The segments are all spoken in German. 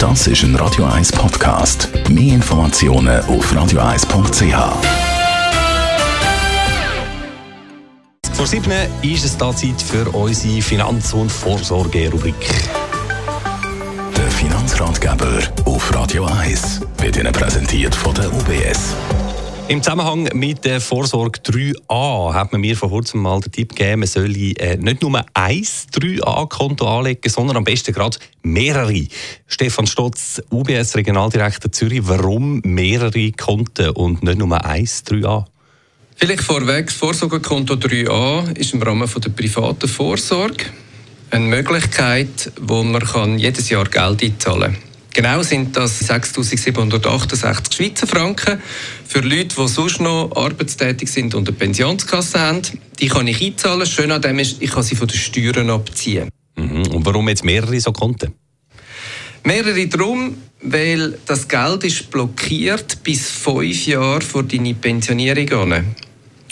Das ist ein Radio 1 Podcast. Mehr Informationen auf radio1.ch. Vor sieben ist es da Zeit für unsere Finanz- und Vorsorge-Rubrik. Der Finanzratgeber auf Radio 1 wird Ihnen präsentiert von der UBS. Im Zusammenhang mit der Vorsorge 3a hat man mir vor kurzem mal den Tipp gegeben, man solle äh, nicht nur ein 3a-Konto anlegen, sondern am besten gerade mehrere. Stefan Stotz, UBS Regionaldirektor Zürich, warum mehrere Konten und nicht nur ein 3a? Vielleicht vorweg, das Vorsorgekonto 3a ist im Rahmen der privaten Vorsorge eine Möglichkeit, wo man jedes Jahr Geld einzahlen kann. Genau sind das 6.768 Schweizer Franken. Für Leute, die sonst noch arbeitstätig sind und eine Pensionskasse haben, die kann ich einzahlen. Schön an dem ist, ich kann sie von den Steuern abziehen. Mhm. Und warum jetzt mehrere so Konten? Mehrere darum, weil das Geld ist blockiert bis fünf Jahre vor deiner Pensionierung an.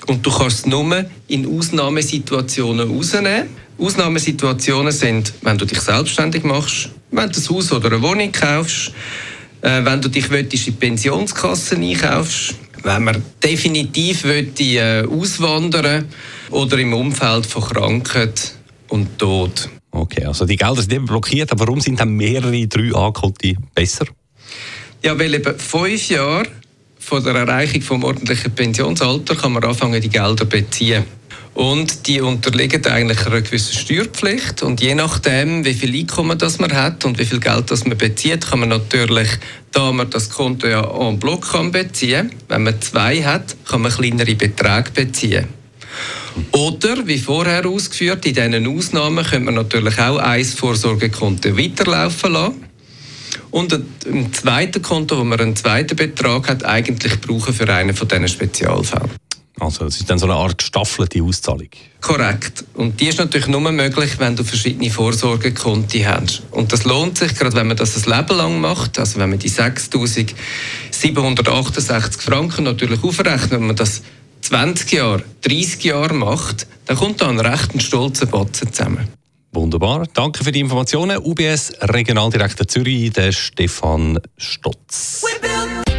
Und du kannst es nur in Ausnahmesituationen rausnehmen. Ausnahmesituationen sind, wenn du dich selbstständig machst, wenn du ein Haus oder eine Wohnung kaufst, äh, wenn du dich in die Pensionskasse einkaufst, wenn man definitiv äh, auswandern oder im Umfeld von Krankheit und Tod. Okay, also die Gelder sind eben blockiert, aber warum sind dann mehrere 3A-Konti besser? Ja, weil eben fünf Jahre von der Erreichung vom ordentlichen Pensionsalter kann man anfangen, die Gelder zu beziehen. Und die unterliegen eigentlich einer gewissen Steuerpflicht. Und je nachdem, wie viel Einkommen das man hat und wie viel Geld das man bezieht, kann man natürlich, da man das Konto ja en bloc kann beziehen, wenn man zwei hat, kann man kleinere Beträge beziehen. Oder, wie vorher ausgeführt, in diesen Ausnahmen können wir natürlich auch ein Vorsorgekonto weiterlaufen lassen. Und ein zweites Konto, wo man einen zweiten Betrag hat, eigentlich brauchen für einen von diesen Spezialfällen. Also es ist dann so eine Art gestaffelte Auszahlung. Korrekt. Und die ist natürlich nur möglich, wenn du verschiedene Vorsorgekonti hast. Und das lohnt sich, gerade wenn man das ein Leben lang macht, also wenn man die 6'768 Franken natürlich aufrechnet, wenn man das 20 Jahre, 30 Jahre macht, dann kommt da ein recht stolzer Batzen zusammen. Wunderbar. Danke für die Informationen. UBS Regionaldirektor Zürich, der Stefan Stotz.